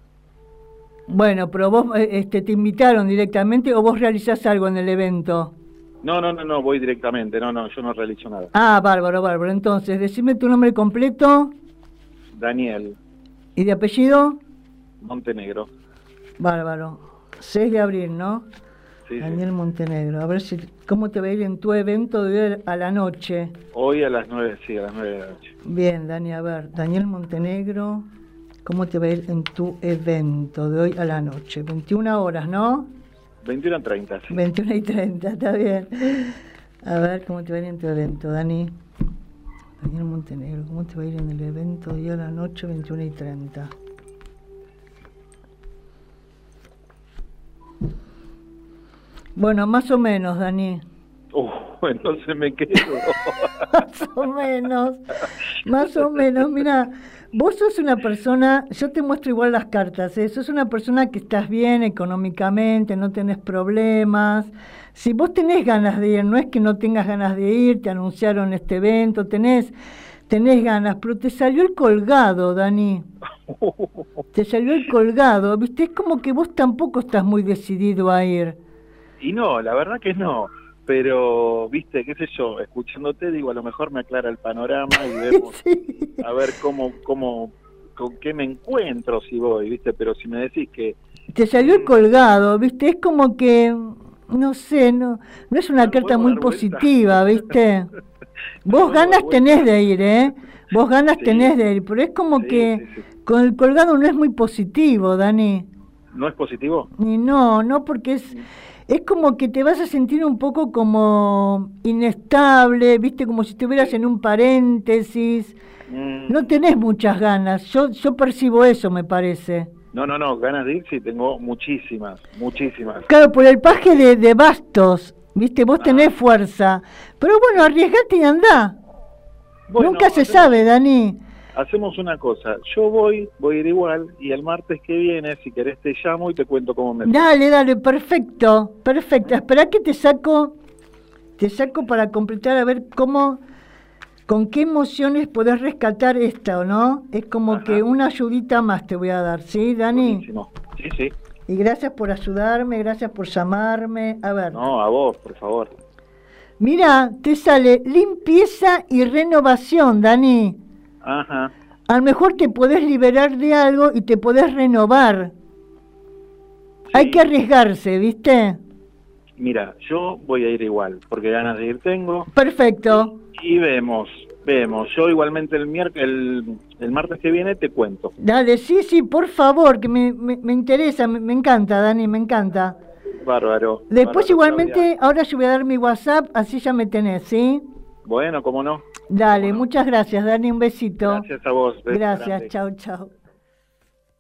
Bueno, pero vos este, te invitaron directamente o vos realizás algo en el evento. No, no, no, no, voy directamente, no, no, yo no realizo nada. Ah, bárbaro, bárbaro. Entonces, decime tu nombre completo. Daniel. ¿Y de apellido? Montenegro. Bárbaro. 6 de abril, ¿no? Sí, Daniel Montenegro. A ver si, cómo te va a ir en tu evento de hoy a la noche. Hoy a las 9, sí, a las 9 de la noche. Bien, Dani, a ver, Daniel Montenegro. ¿Cómo te va a ir en tu evento de hoy a la noche? 21 horas, ¿no? 21 a 30, sí. 21 y 30, está bien. A ver, ¿cómo te va a ir en tu evento, Dani? Daniel Montenegro, ¿cómo te va a ir en el evento de hoy a la noche, 21 y 30? Bueno, más o menos, Dani. Uh, entonces me quedo. más o menos. Más o menos, mira, vos sos una persona, yo te muestro igual las cartas, ¿eh? sos una persona que estás bien económicamente, no tenés problemas. Si vos tenés ganas de ir, no es que no tengas ganas de ir, te anunciaron este evento, tenés, tenés ganas, pero te salió el colgado, Dani. Te salió el colgado, ¿viste? Es como que vos tampoco estás muy decidido a ir. Y no, la verdad que no pero viste, qué sé yo, escuchándote digo, a lo mejor me aclara el panorama y vemos a ver cómo, cómo, con qué me encuentro si voy, viste, pero si me decís que... Te salió el colgado, viste, es como que, no sé, no, no es una carta muy positiva, viste. Vos ganas tenés de ir, ¿eh? Vos ganas tenés de ir, pero es como que con el colgado no es muy positivo, Dani. ¿No es positivo? Y no, no, porque es es como que te vas a sentir un poco como inestable, viste, como si estuvieras en un paréntesis. Mm. No tenés muchas ganas, yo, yo percibo eso, me parece. No, no, no, ganas de ir sí tengo muchísimas, muchísimas. Claro, por el paje de, de bastos, viste, vos tenés ah. fuerza. Pero bueno, arriesgate y andá. Nunca se sabe, Dani hacemos una cosa, yo voy, voy a ir igual y el martes que viene, si querés, te llamo y te cuento cómo me Dale, dale, perfecto, perfecto. Espera que te saco, te saco para completar a ver cómo, con qué emociones podés rescatar esta, ¿o no? Es como que una ayudita más te voy a dar, ¿sí, Dani? Sí, sí. Y gracias por ayudarme, gracias por llamarme. A ver. No, a vos, por favor. Mira, te sale limpieza y renovación, Dani. Ajá. A lo mejor te podés liberar de algo y te podés renovar. Hay que arriesgarse, ¿viste? Mira, yo voy a ir igual, porque ganas de ir tengo. Perfecto. Y, vemos, vemos. Yo igualmente el, miércoles, el, martes que viene te cuento. Dale, sí, sí, por favor, que me, me, interesa, me, encanta, Dani, me encanta. Bárbaro. Después igualmente, ahora yo voy a dar mi WhatsApp, así ya me tenés, ¿sí? Bueno, cómo no. Dale, muchas gracias, Dani, un besito. Gracias a vos. Gracias, chao, chao.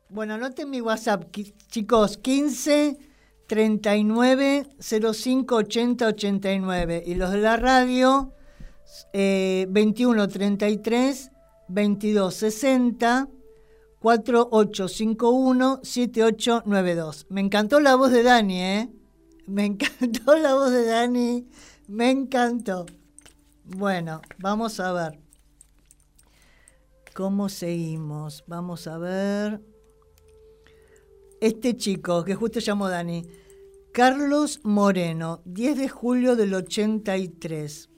Bueno, anoten mi WhatsApp, chicos, 15 39 05 80 89. Y los de la radio, eh, 21 33 22 60 4851 7892. Me encantó la voz de Dani, ¿eh? Me encantó la voz de Dani. Me encantó. Bueno, vamos a ver. ¿Cómo seguimos? Vamos a ver. Este chico, que justo llamó Dani. Carlos Moreno, 10 de julio del 83.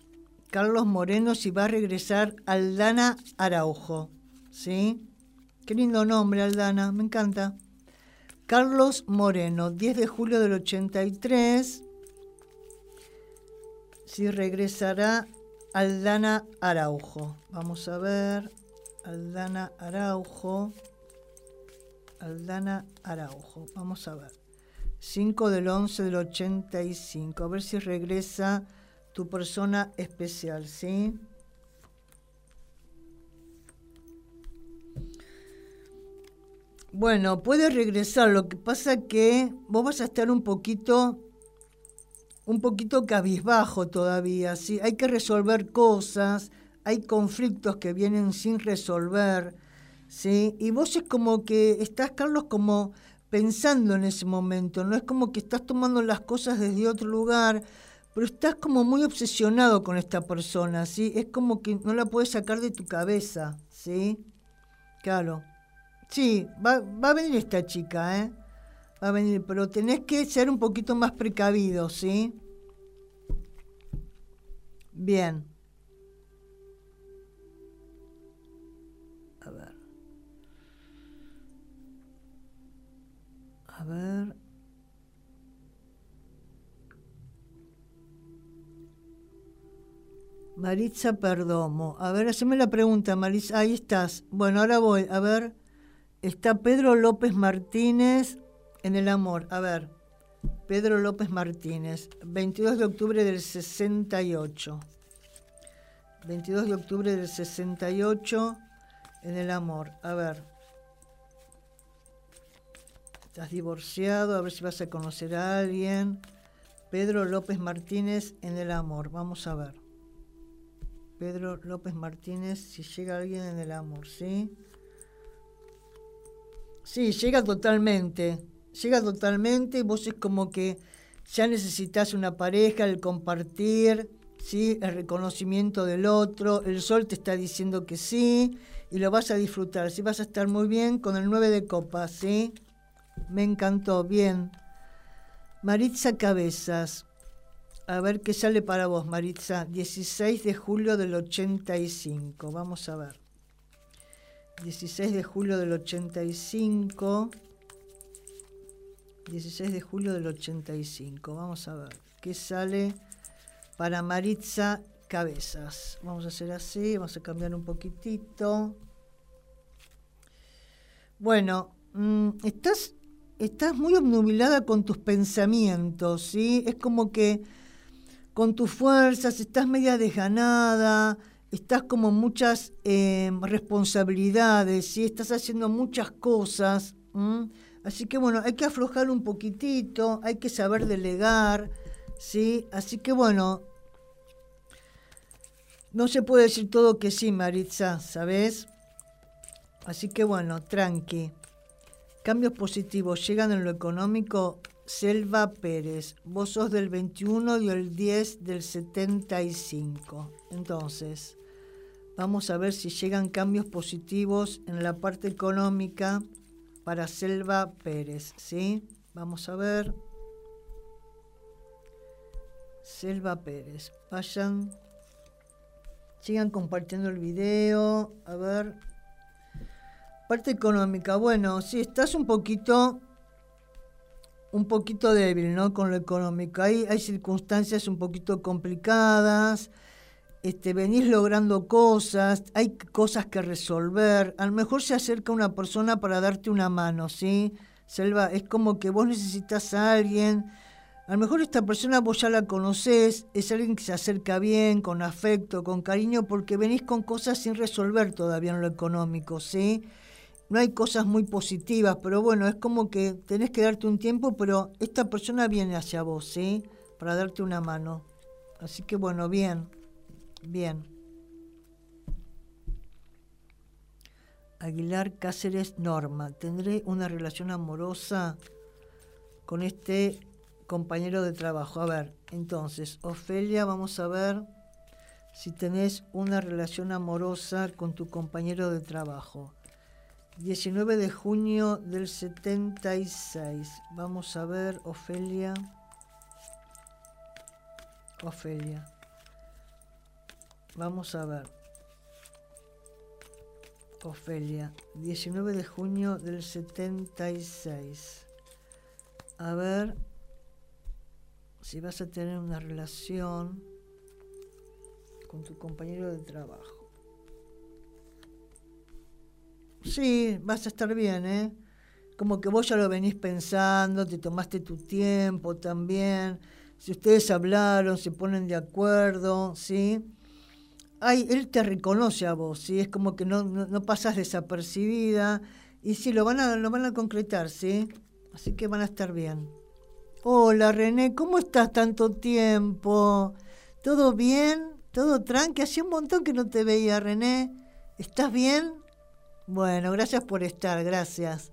Carlos Moreno si va a regresar Aldana Araujo. ¿Sí? Qué lindo nombre, Aldana, me encanta. Carlos Moreno, 10 de julio del 83. Si regresará Aldana Araujo. Vamos a ver. Aldana Araujo. Aldana Araujo. Vamos a ver. 5 del 11 del 85. A ver si regresa tu persona especial, ¿sí? Bueno, puede regresar. Lo que pasa que vos vas a estar un poquito un poquito cabizbajo todavía, ¿sí? Hay que resolver cosas, hay conflictos que vienen sin resolver, ¿sí? Y vos es como que estás, Carlos, como pensando en ese momento, no es como que estás tomando las cosas desde otro lugar, pero estás como muy obsesionado con esta persona, ¿sí? Es como que no la puedes sacar de tu cabeza, ¿sí? Claro. Sí, va, va a venir esta chica, ¿eh? Va a venir, pero tenés que ser un poquito más precavido, ¿sí? Bien. A ver. A ver. Maritza Perdomo. A ver, haceme la pregunta, Maritza. Ahí estás. Bueno, ahora voy. A ver. Está Pedro López Martínez en el amor. A ver. Pedro López Martínez, 22 de octubre del 68. 22 de octubre del 68 en el amor. A ver. Estás divorciado, a ver si vas a conocer a alguien. Pedro López Martínez en el amor. Vamos a ver. Pedro López Martínez, si llega alguien en el amor, ¿sí? Sí, llega totalmente, llega totalmente, vos es como que ya necesitas una pareja, el compartir, ¿sí? el reconocimiento del otro, el sol te está diciendo que sí, y lo vas a disfrutar, sí, vas a estar muy bien con el 9 de copas, ¿sí? Me encantó, bien. Maritza Cabezas, a ver qué sale para vos, Maritza. 16 de julio del 85. Vamos a ver. 16 de julio del 85. 16 de julio del 85. Vamos a ver qué sale para Maritza Cabezas. Vamos a hacer así, vamos a cambiar un poquitito. Bueno, mm, estás, estás muy obnubilada con tus pensamientos, ¿sí? Es como que con tus fuerzas, estás media desganada, estás como muchas em, responsabilidades, ¿sí? estás haciendo muchas cosas. Así que bueno, hay que aflojar un poquitito, hay que saber delegar, ¿sí? Así que bueno, no se puede decir todo que sí, Maritza, ¿sabes? Así que bueno, tranqui. Cambios positivos llegan en lo económico Selva Pérez, vos sos del 21 y el 10 del 75. Entonces, vamos a ver si llegan cambios positivos en la parte económica para Selva Pérez, ¿sí? Vamos a ver. Selva Pérez, vayan, sigan compartiendo el video, a ver. Parte económica, bueno, si estás un poquito un poquito débil, ¿no? Con lo económico. Hay, hay circunstancias un poquito complicadas, este, venís logrando cosas, hay cosas que resolver. A lo mejor se acerca una persona para darte una mano, ¿sí? Selva, es como que vos necesitas a alguien. A lo mejor esta persona vos ya la conocés, es alguien que se acerca bien, con afecto, con cariño, porque venís con cosas sin resolver todavía en lo económico, ¿sí? no hay cosas muy positivas, pero bueno, es como que tenés que darte un tiempo, pero esta persona viene hacia vos, ¿sí? Para darte una mano. Así que bueno, bien, bien. Aguilar Cáceres Norma, tendré una relación amorosa con este compañero de trabajo. A ver, entonces, Ofelia, vamos a ver si tenés una relación amorosa con tu compañero de trabajo. 19 de junio del 76. Vamos a ver, Ofelia. Ofelia. Vamos a ver. Ofelia. 19 de junio del 76. A ver si vas a tener una relación con tu compañero de trabajo. Sí, vas a estar bien, ¿eh? Como que vos ya lo venís pensando, te tomaste tu tiempo también. Si ustedes hablaron, se ponen de acuerdo, ¿sí? Ay, él te reconoce a vos, ¿sí? Es como que no, no, pasas desapercibida. Y sí, lo van, a, lo van a concretar, ¿sí? Así que van a estar bien. Hola René, ¿cómo estás tanto tiempo? ¿Todo bien? ¿Todo tranqui? Hacía un montón que no te veía, René. ¿Estás bien? Bueno, gracias por estar, gracias.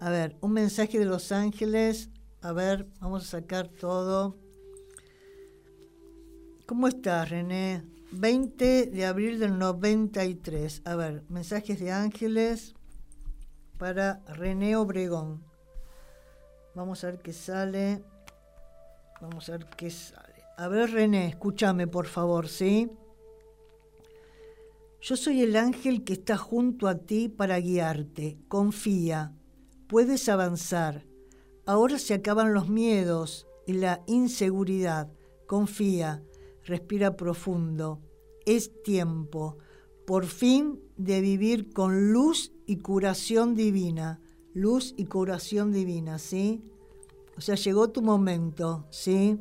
A ver, un mensaje de Los Ángeles. A ver, vamos a sacar todo. ¿Cómo estás, René? 20 de abril del 93. A ver, mensajes de ángeles para René Obregón. Vamos a ver qué sale. Vamos a ver qué sale. A ver, René, escúchame, por favor, ¿sí? Yo soy el ángel que está junto a ti para guiarte. Confía, puedes avanzar. Ahora se acaban los miedos y la inseguridad. Confía, respira profundo. Es tiempo, por fin, de vivir con luz y curación divina. Luz y curación divina, ¿sí? O sea, llegó tu momento, ¿sí?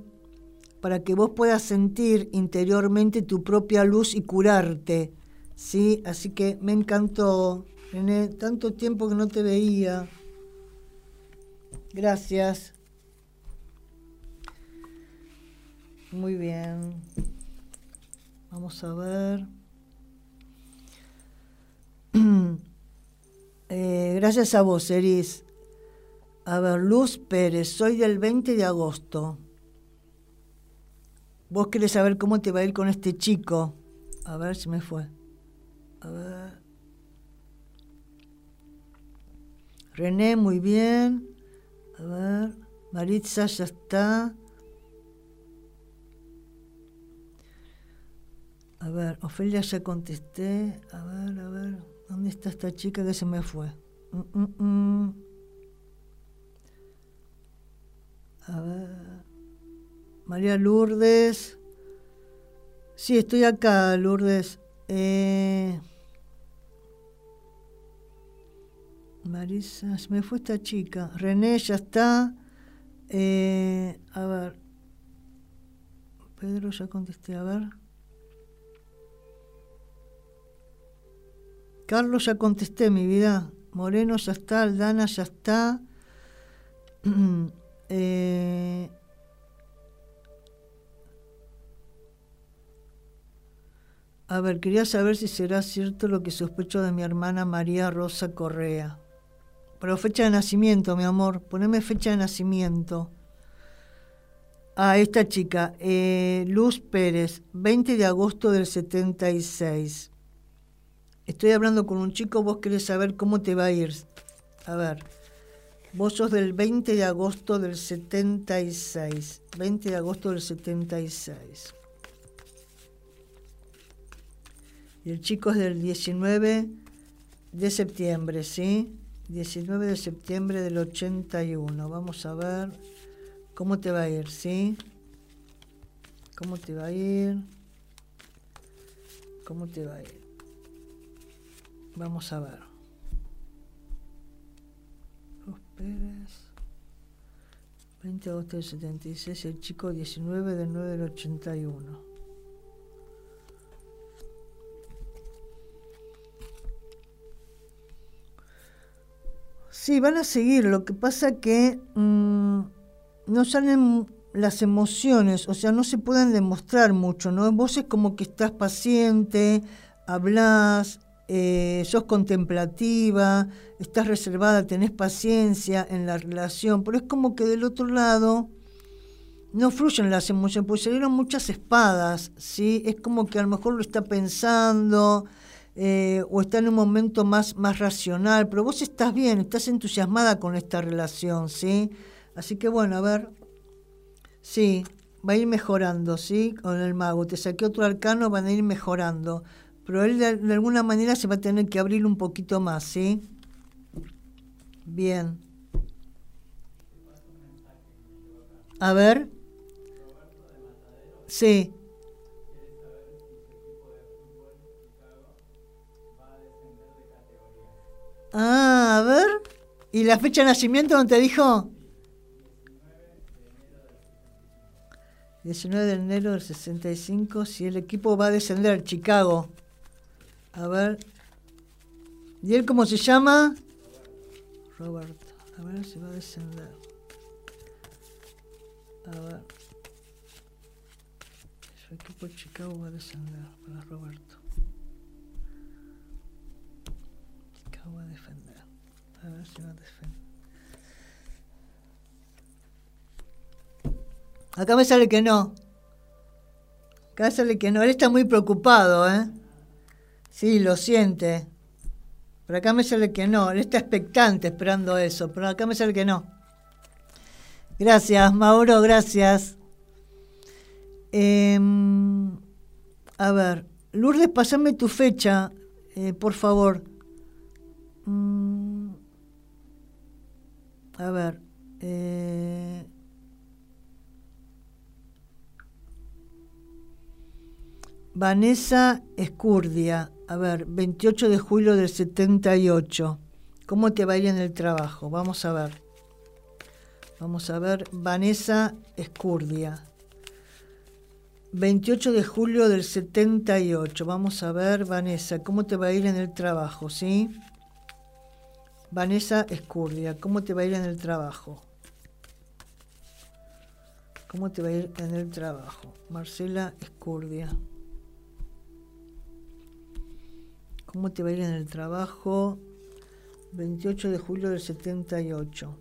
Para que vos puedas sentir interiormente tu propia luz y curarte Sí, así que me encantó. René, tanto tiempo que no te veía. Gracias. Muy bien. Vamos a ver. Eh, gracias a vos, Eris. A ver, Luz Pérez, soy del 20 de agosto. Vos querés saber cómo te va a ir con este chico. A ver si me fue. A ver. René, muy bien. A ver. Maritza, ya está. A ver, Ofelia ya contesté. A ver, a ver. ¿Dónde está esta chica que se me fue? Mm, mm, mm. A ver. María Lourdes. Sí, estoy acá, Lourdes. Eh, Marisa, se me fue esta chica. René ya está. Eh, a ver. Pedro ya contesté, a ver. Carlos ya contesté, mi vida. Moreno ya está, Aldana ya está. eh, a ver, quería saber si será cierto lo que sospecho de mi hermana María Rosa Correa. Pero fecha de nacimiento, mi amor. Poneme fecha de nacimiento. Ah, esta chica, eh, Luz Pérez, 20 de agosto del 76. Estoy hablando con un chico, vos querés saber cómo te va a ir. A ver, vos sos del 20 de agosto del 76. 20 de agosto del 76. Y el chico es del 19 de septiembre, ¿sí? 19 de septiembre del 81. Vamos a ver cómo te va a ir, ¿sí? ¿Cómo te va a ir? ¿Cómo te va a ir? Vamos a ver. Los Pérez. 20 de agosto del 76, el chico 19 del 9 del 81. Sí, van a seguir. Lo que pasa que mmm, no salen las emociones, o sea, no se pueden demostrar mucho, ¿no? Vos es como que estás paciente, hablas, eh, sos contemplativa, estás reservada, tenés paciencia en la relación, pero es como que del otro lado no fluyen las emociones, pues salieron muchas espadas, ¿sí? Es como que a lo mejor lo está pensando eh, o está en un momento más, más racional, pero vos estás bien, estás entusiasmada con esta relación, ¿sí? Así que bueno, a ver, sí, va a ir mejorando, ¿sí? Con el mago, te saqué otro arcano, van a ir mejorando pero él de, alguna manera se va a tener que abrir un poquito más, ¿sí? Bien. A ver. Sí. Ah, a ver. ¿Y la fecha de nacimiento no te dijo? 19 de enero del 65, si el equipo va a descender, Chicago. A ver. ¿Y él cómo se llama? Roberto. A ver si va a descender. A ver. Su equipo de Chicago va a descender para Roberto. Chicago va a defender. A ver si va a defender. Acá me sale que no. Acá sale que no. Él está muy preocupado, ¿eh? Sí, lo siente. Pero acá me sale que no. Él está expectante esperando eso, pero acá me sale que no. Gracias, Mauro, gracias. Em, a ver, Lourdes, pasame tu fecha, eh, por favor. Mm, a ver. Eh, Vanessa Escurdia, a ver, 28 de julio del 78. ¿Cómo te va a ir en el trabajo? Vamos a ver. Vamos a ver, Vanessa Escurdia. 28 de julio del 78. Vamos a ver, Vanessa, ¿cómo te va a ir en el trabajo? ¿Sí? Vanessa Escurdia, ¿cómo te va a ir en el trabajo? ¿Cómo te va a ir en el trabajo? Marcela Escurdia. ¿Cómo te va a ir en el trabajo? 28 de julio del 78.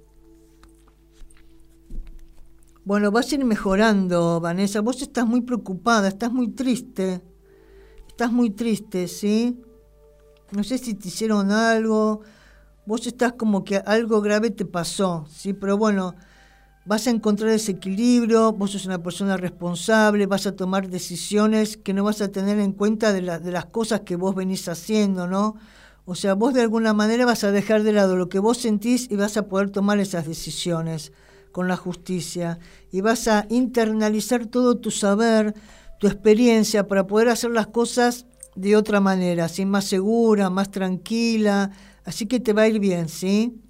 Bueno, vas a ir mejorando, Vanessa. Vos estás muy preocupada, estás muy triste. Estás muy triste, ¿sí? No sé si te hicieron algo. Vos estás como que algo grave te pasó, ¿sí? Pero bueno, vas a encontrar ese equilibrio, vos sos una persona responsable, vas a tomar decisiones que no vas a tener en cuenta de, de las cosas que vos venís haciendo, ¿no? O sea, vos de alguna manera vas a dejar de lado lo que vos sentís y vas a poder tomar esas decisiones con la justicia y vas a internalizar todo tu saber, tu experiencia para poder hacer las cosas de otra manera, así más segura, más tranquila, así que te va a ir bien, ¿sí?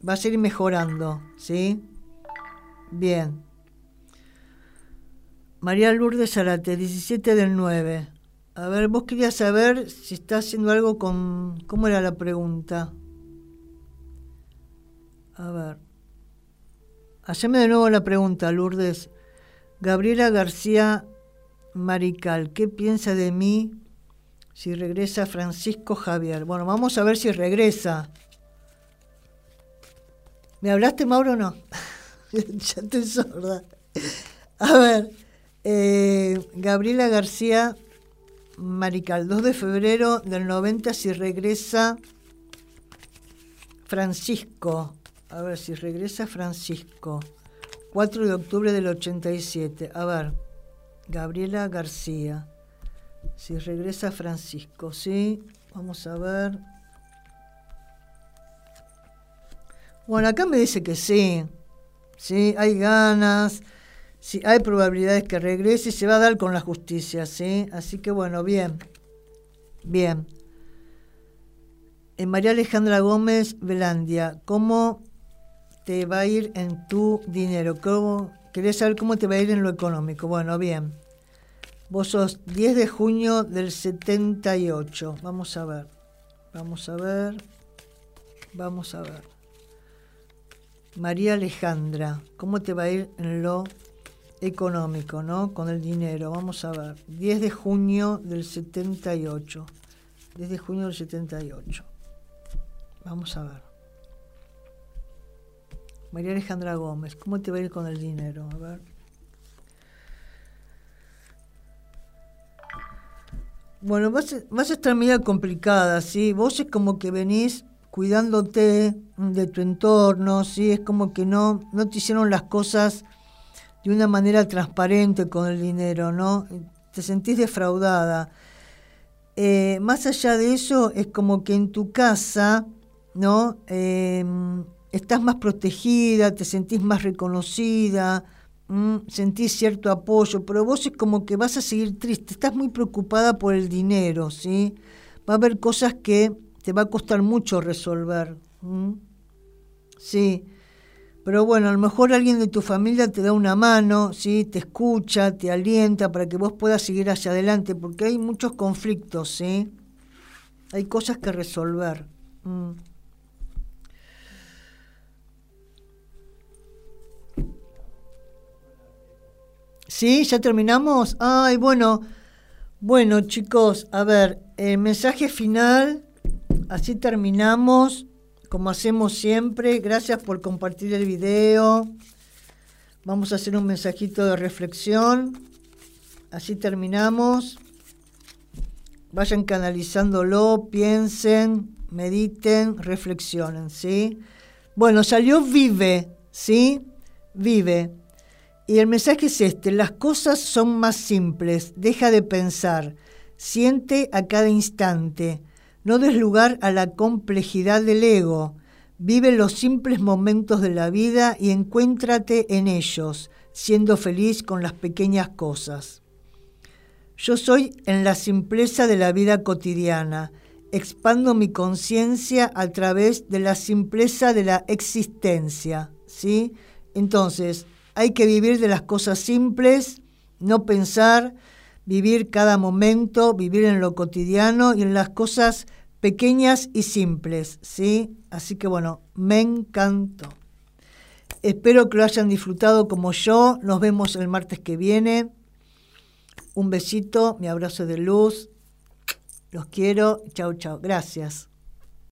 Vas a ir mejorando, ¿sí? Bien. María Lourdes Zarate, 17 del 9. A ver, vos querías saber si está haciendo algo con... ¿Cómo era la pregunta? A ver. Haceme de nuevo la pregunta, Lourdes. Gabriela García Marical, ¿qué piensa de mí si regresa Francisco Javier? Bueno, vamos a ver si regresa. ¿Me hablaste, Mauro, no? ya estoy sorda. A ver, eh, Gabriela García Marical, 2 de febrero del 90, si regresa Francisco. A ver si regresa Francisco. 4 de octubre del 87. A ver, Gabriela García. Si regresa Francisco, ¿sí? Vamos a ver. Bueno, acá me dice que sí. Sí, hay ganas. Sí, hay probabilidades que regrese y se va a dar con la justicia, ¿sí? Así que bueno, bien. Bien. En María Alejandra Gómez Velandia, ¿cómo te va a ir en tu dinero? ¿Cómo, ¿Querés saber cómo te va a ir en lo económico? Bueno, bien. Vos sos 10 de junio del 78. Vamos a ver. Vamos a ver. Vamos a ver. María Alejandra, ¿cómo te va a ir en lo económico, ¿no? Con el dinero. Vamos a ver. 10 de junio del 78. 10 de junio del 78. Vamos a ver. María Alejandra Gómez, ¿cómo te va a ir con el dinero? A ver. Bueno, vas, vas a estar media complicada, ¿sí? Vos es como que venís cuidándote de tu entorno, ¿sí? Es como que no, no te hicieron las cosas de una manera transparente con el dinero, ¿no? Te sentís defraudada. Eh, más allá de eso, es como que en tu casa, ¿no? Eh, estás más protegida, te sentís más reconocida, sentís cierto apoyo, pero vos es como que vas a seguir triste, estás muy preocupada por el dinero, ¿sí? Va a haber cosas que te va a costar mucho resolver. Sí. Pero bueno, a lo mejor alguien de tu familia te da una mano, ¿sí? te escucha, te alienta para que vos puedas seguir hacia adelante, porque hay muchos conflictos, ¿sí? Hay cosas que resolver. ¿Sí? ¿Ya terminamos? Ay, bueno. Bueno, chicos, a ver, el mensaje final, así terminamos, como hacemos siempre. Gracias por compartir el video. Vamos a hacer un mensajito de reflexión. Así terminamos. Vayan canalizándolo, piensen, mediten, reflexionen, ¿sí? Bueno, salió vive, ¿sí? Vive. Y el mensaje es este, las cosas son más simples, deja de pensar, siente a cada instante, no des lugar a la complejidad del ego, vive los simples momentos de la vida y encuéntrate en ellos, siendo feliz con las pequeñas cosas. Yo soy en la simpleza de la vida cotidiana, expando mi conciencia a través de la simpleza de la existencia, ¿sí? Entonces, hay que vivir de las cosas simples, no pensar, vivir cada momento, vivir en lo cotidiano y en las cosas pequeñas y simples, ¿sí? Así que bueno, me encantó. Espero que lo hayan disfrutado como yo. Nos vemos el martes que viene. Un besito, mi abrazo de luz. Los quiero. Chau, chau. Gracias.